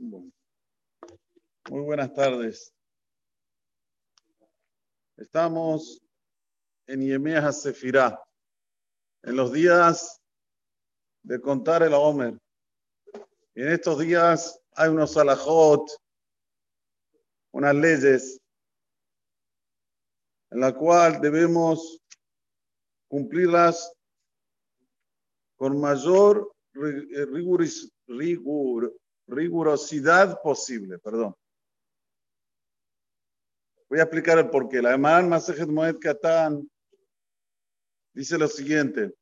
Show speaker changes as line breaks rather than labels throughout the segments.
Muy buenas tardes. Estamos en Yemea Sefirá, en los días de contar el Omer. Y en estos días hay unos alajot, unas leyes, en la cual debemos cumplirlas con mayor rigor, rigurosidad posible, perdón. Voy a explicar el porqué. La Emán Masejet Moed Katan dice lo siguiente.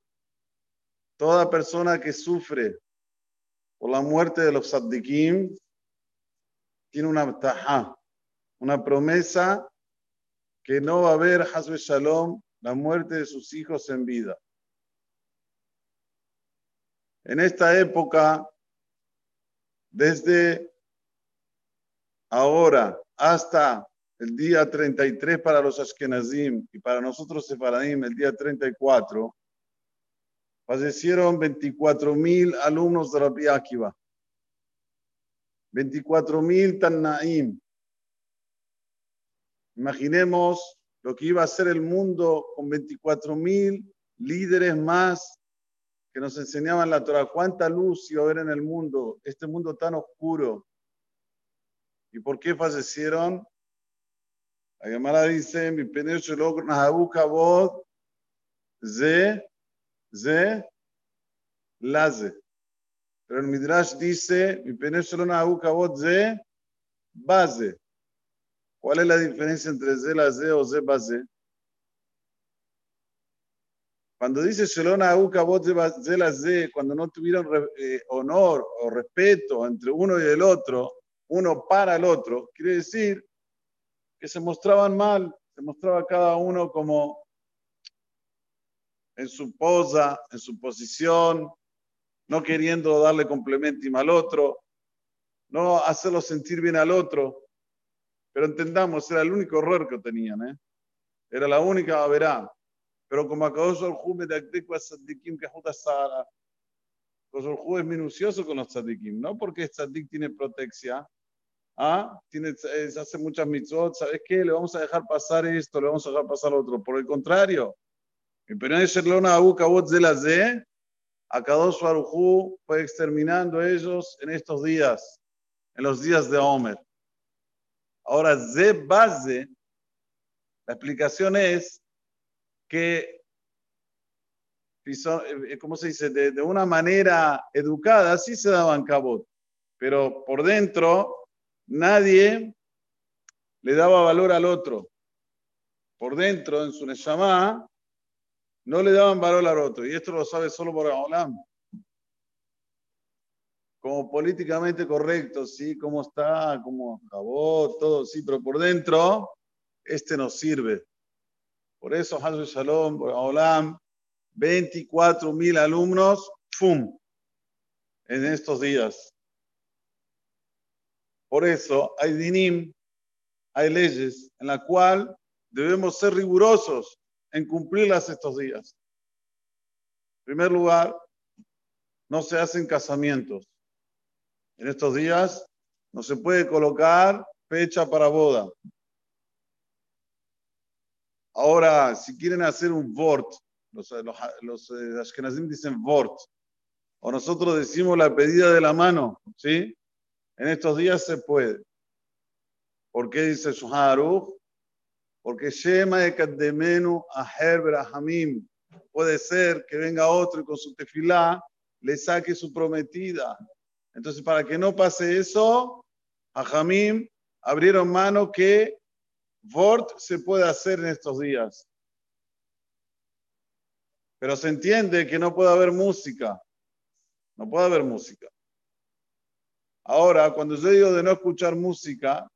Toda persona que sufre por la muerte de los saddikim tiene una taja, una promesa que no va a haber Hasbe Shalom, la muerte de sus hijos en vida. En esta época desde ahora hasta el día 33 para los Ashkenazim y para nosotros Separadim el día 34, fallecieron 24.000 alumnos de Rabbi Akiva, 24.000 Tannaim. Imaginemos lo que iba a ser el mundo con 24.000 líderes más que nos enseñaban la Torah, cuánta luz iba a haber en el mundo, este mundo tan oscuro. ¿Y por qué fallecieron? La llamada dice, mi voz ze, ze, laze. Pero el Midrash dice, mi voz ze, base. ¿Cuál es la diferencia entre ze, laze o ze, base? Cuando dice Shelona de cuando no tuvieron eh, honor o respeto entre uno y el otro, uno para el otro, quiere decir que se mostraban mal, se mostraba cada uno como en su posa, en su posición, no queriendo darle complemento al otro, no hacerlo sentir bien al otro. Pero entendamos, era el único error que tenían, ¿eh? Era la única verá. Pero como Akadosh Orhu medakdek a tzadikim que Sara, Akadosh es minucioso con los tzadikim, no porque el tzadik tiene protección, ¿ah? tiene, hace muchas mitzvot, ¿sabes qué? Le vamos a dejar pasar esto, le vamos a dejar pasar lo otro. Por el contrario, en Perón Sherlona Abu Kabot de la Z, Akadosh Barujú fue exterminando ellos en estos días, en los días de Omer. Ahora, Z base, la explicación es que, eh, ¿cómo se dice? De, una manera educada, sí se daban cabot, pero por dentro nadie le daba valor al otro. Por dentro, en su Neshama, no le daban valor al otro. Y esto lo sabe solo por Olam. Como políticamente correcto, sí, cómo está, cómo acabó, todo, sí, pero por dentro, este nos sirve. Por eso, Hazbe Shalom, Olam, 24 mil alumnos, ¡fum! en estos días. Por eso hay dinim, hay leyes en la cual debemos ser rigurosos en cumplirlas estos días. En primer lugar, no se hacen casamientos. En estos días no se puede colocar fecha para boda. Ahora, si quieren hacer un vort, los, los, los eh, dicen vort, o nosotros decimos la pedida de la mano, ¿sí? En estos días se puede. ¿Por qué dice Shuharuch? Porque Shema de Kaddemenu a Hamim. Puede ser que venga otro y con su tefilá le saque su prometida. Entonces, para que no pase eso, a Hamim abrieron mano que Vort se puede hacer en estos días. Pero se entiende que no puede haber música. No puede haber música. Ahora, cuando yo digo de no escuchar música,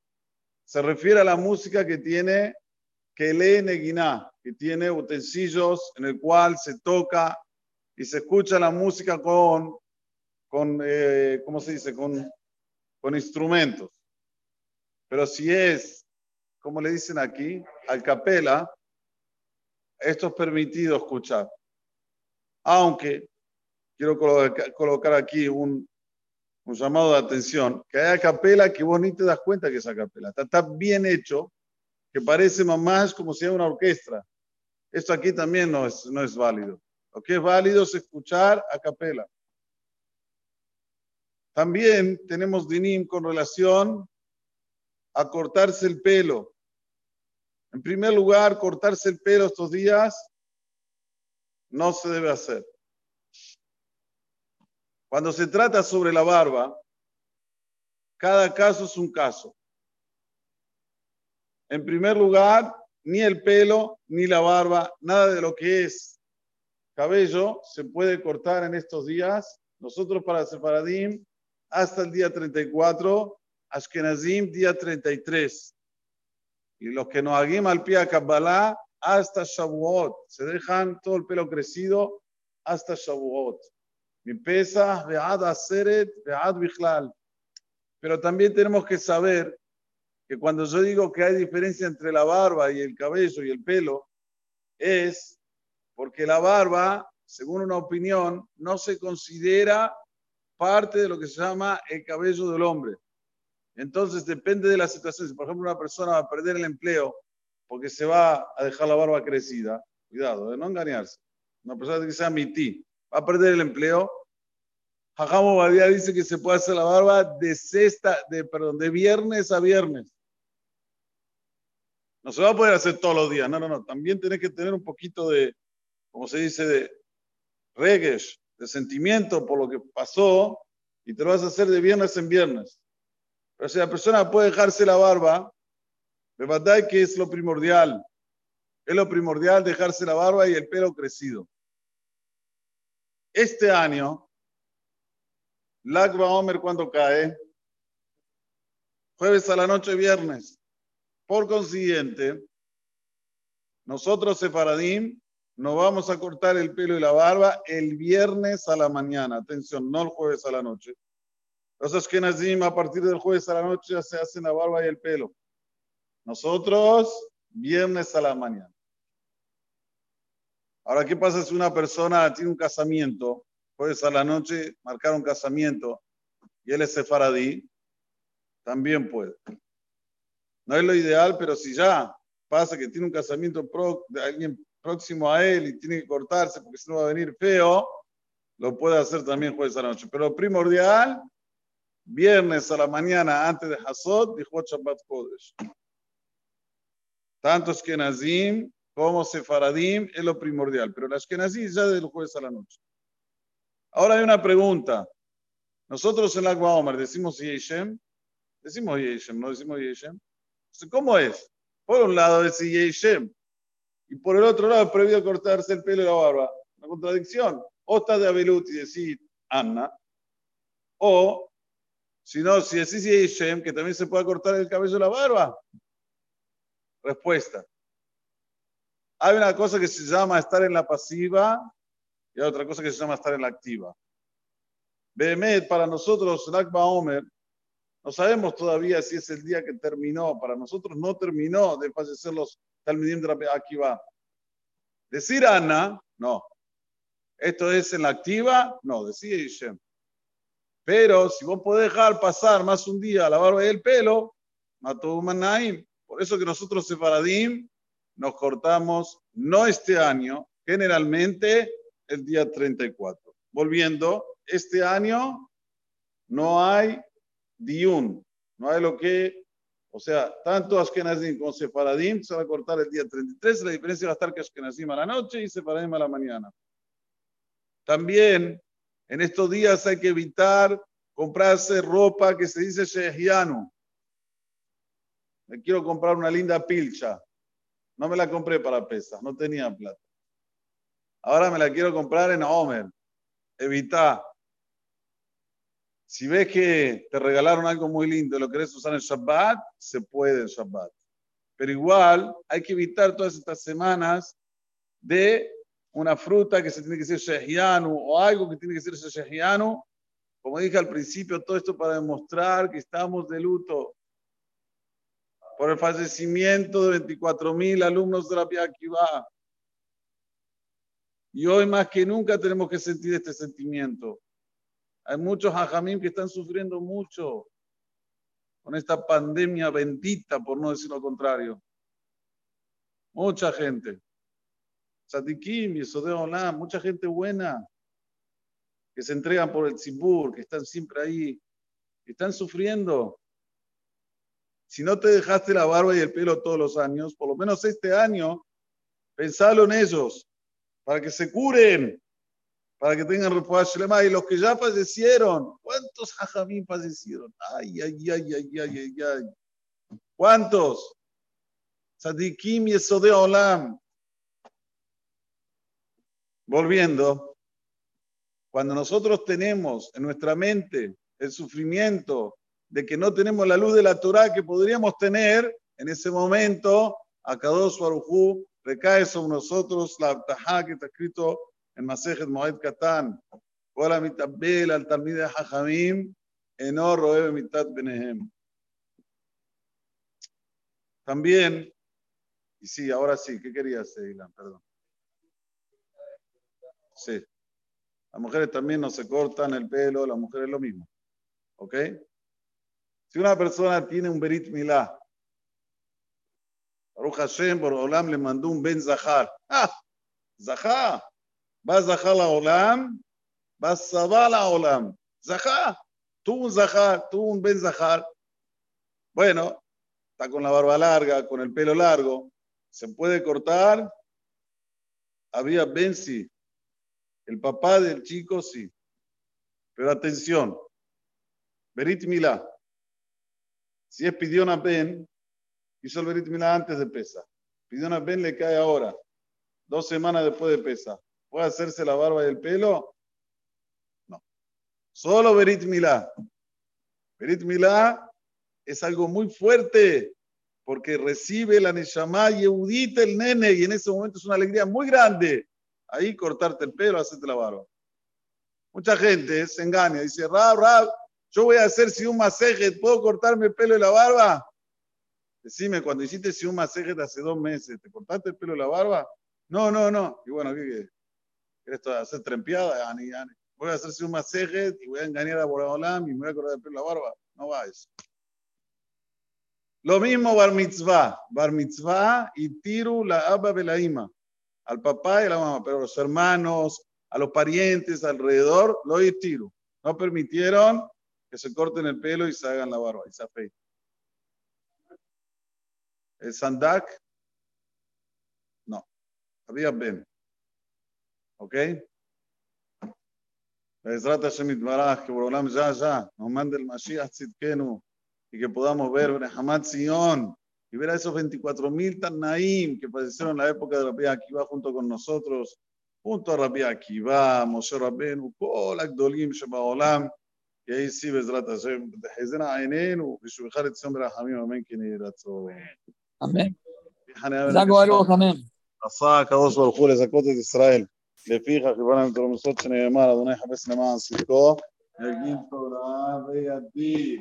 se refiere a la música que tiene que lee Neguiná, que tiene utensilios en el cual se toca y se escucha la música con, con eh, ¿cómo se dice? Con, con instrumentos. Pero si es como le dicen aquí, al capela, esto es permitido escuchar. Aunque quiero colocar aquí un, un llamado de atención, que hay capela que vos ni te das cuenta que es a capela. Está tan bien hecho que parece más como si fuera una orquesta. Esto aquí también no es, no es válido. Lo que es válido es escuchar a capela. También tenemos dinim con relación a cortarse el pelo. En primer lugar, cortarse el pelo estos días no se debe hacer. Cuando se trata sobre la barba, cada caso es un caso. En primer lugar, ni el pelo, ni la barba, nada de lo que es cabello se puede cortar en estos días. Nosotros para Separadim, hasta el día 34, Ashkenazim, día 33. Y los que no hagan al pie a Kabbalah, hasta Shavuot. Se dejan todo el pelo crecido hasta Shavuot. Mi pesa, vead aseret, vead bichlal. Pero también tenemos que saber que cuando yo digo que hay diferencia entre la barba y el cabello y el pelo, es porque la barba, según una opinión, no se considera parte de lo que se llama el cabello del hombre. Entonces depende de la situación. Si por ejemplo una persona va a perder el empleo porque se va a dejar la barba crecida, cuidado, de no engañarse. Una persona que sea mití, va a perder el empleo. Jajamo Badía dice que se puede hacer la barba de sexta, de, perdón, de viernes a viernes. No se va a poder hacer todos los días, no, no, no. También tenés que tener un poquito de, como se dice, de regues, de sentimiento por lo que pasó, y te lo vas a hacer de viernes en viernes. Pero si la persona puede dejarse la barba, de verdad que es lo primordial. Es lo primordial dejarse la barba y el pelo crecido. Este año, Lagba Omer cuando cae, jueves a la noche, viernes. Por consiguiente, nosotros, Sefaradim, nos vamos a cortar el pelo y la barba el viernes a la mañana. Atención, no el jueves a la noche. Los que a partir del jueves a la noche ya se hacen la barba y el pelo. Nosotros, viernes a la mañana. Ahora, ¿qué pasa si una persona tiene un casamiento, jueves a la noche marcar un casamiento y él es sefaradí? También puede. No es lo ideal, pero si ya pasa que tiene un casamiento de alguien próximo a él y tiene que cortarse porque si no va a venir feo, lo puede hacer también jueves a la noche. Pero primordial, viernes a la mañana antes de Hasod, dijo Shabbat Kodesh. Tanto Nazim como Sefaradim es lo primordial, pero las Ashkenazim ya del jueves a la noche. Ahora hay una pregunta. Nosotros en la Omar decimos Yeshem, decimos Yeshem, no decimos Yeshem. ¿Cómo es? Por un lado es Yeshem y por el otro lado es prohibido cortarse el pelo y la barba. Una contradicción. O está de Abelut y decir Anna, o si no, si decís Yeshem, que también se puede cortar el cabello y la barba. Respuesta. Hay una cosa que se llama estar en la pasiva y otra cosa que se llama estar en la activa. Behemet, para nosotros, Nakba Omer, no sabemos todavía si es el día que terminó. Para nosotros no terminó de fallecer los Talmidim de Akiva. Decir Ana, no. Esto es en la activa, no, decía Ishem. Pero si vos podés dejar pasar más un día la barba y el pelo, mató un Manaim. Por eso que nosotros, Separadim, nos cortamos no este año, generalmente el día 34. Volviendo, este año no hay diun, no hay lo que, o sea, tanto Ashkenazim como Sefaradim se va a cortar el día 33, la diferencia va a estar que Ashkenazim a la noche y Sefaradim a la mañana. También en estos días hay que evitar comprarse ropa que se dice Shehianu. Me quiero comprar una linda pilcha. No me la compré para pesas, no tenía plata. Ahora me la quiero comprar en Homer. Evita. Si ves que te regalaron algo muy lindo y lo querés usar en Shabbat, se puede en Shabbat. Pero igual hay que evitar todas estas semanas de una fruta que se tiene que ser shehianu o algo que tiene que ser shehianu. Como dije al principio, todo esto para demostrar que estamos de luto por el fallecimiento de 24.000 alumnos de la Pia Akiva. Y hoy más que nunca tenemos que sentir este sentimiento. Hay muchos hajamim que están sufriendo mucho con esta pandemia bendita, por no decir lo contrario. Mucha gente. Sadikim, Yesodeo Olam, mucha gente buena que se entregan por el Tzibur, que están siempre ahí, que están sufriendo. Si no te dejaste la barba y el pelo todos los años, por lo menos este año, pensalo en ellos, para que se curen, para que tengan refuerzo Y los que ya fallecieron, ¿cuántos hajamim fallecieron? Ay, ay, ay, ay, ay, ay, ay. ¿Cuántos? Sadikim y de Olam. Volviendo, cuando nosotros tenemos en nuestra mente el sufrimiento de que no tenemos la luz de la Torah que podríamos tener, en ese momento, a Kadosh Baruj recae sobre nosotros la Abtajá que está escrito en Masejet Moed Katan, Hola mitabel al benehem. También, y sí, ahora sí, ¿qué querías, Ilan? Perdón. Sí. Las mujeres también no se cortan el pelo, las mujeres lo mismo. ¿Ok? Si una persona tiene un Berit Milá, Baruch Hashem, por Olam le mandó un Ben Zahar. ¡Ah! Zahar. Va Zahar la Olam, va Sabá la Olam. Zahar. Tuvo un Zahar, tuvo un Ben Zahar. Bueno, está con la barba larga, con el pelo largo. Se puede cortar. Había Benzi, el papá del chico, sí. Pero atención, Berit Milá. Si es pidió una Ben, hizo el Berit Milá antes de pesa. Pidió una Ben, le cae ahora, dos semanas después de pesa. ¿Puede hacerse la barba y el pelo? No. Solo Berit Milá. Berit Milá es algo muy fuerte porque recibe la Neshama Yehudita el nene y en ese momento es una alegría muy grande. Ahí cortarte el pelo, hacerte la barba. Mucha gente se engaña, dice, Rab, Rab, yo voy a hacer si un masaje, ¿puedo cortarme el pelo y la barba? Decime, cuando hiciste si un masaje hace dos meses, ¿te cortaste el pelo y la barba? No, no, no. Y bueno, ¿qué quieres hacer trempeada? Voy a hacer si un masaje y voy a engañar a Boraholam y me voy a cortar el pelo y la barba. No va eso. Lo mismo bar mitzvah. Bar mitzvah y tiru la abba belaima. Al papá y a la mamá, pero los hermanos, a los parientes alrededor, lo tiru. No permitieron que se corten el pelo y se hagan la barba y se afeiten. El sandak, no. Había Ben. ¿Ok? Bezrat Hashem Baraj, que Borolam ya, ya, nos mande el Mashiach Tzidkenu y que podamos ver Hamad Sion y ver a esos 24.000 Tanaim que padecieron en la época de Rabbi Akiva junto con nosotros, junto a Rabbi Akiva, Moshe Rabbeinu, Kol Agdolim Shebaolam, יהי שיא בעזרת השם, תחזינה עינינו, ושהוא יחד את ציון ברחמים, אמן כן יהי רצון.
אמן. זגו אלוך אמן.
עשה הקדוש ברוך הוא לזכות את ישראל. לפיכך קיבלנו את הרמוסות שנאמר, אדוני חפש למען צדקו, יגיד תורה וידיד.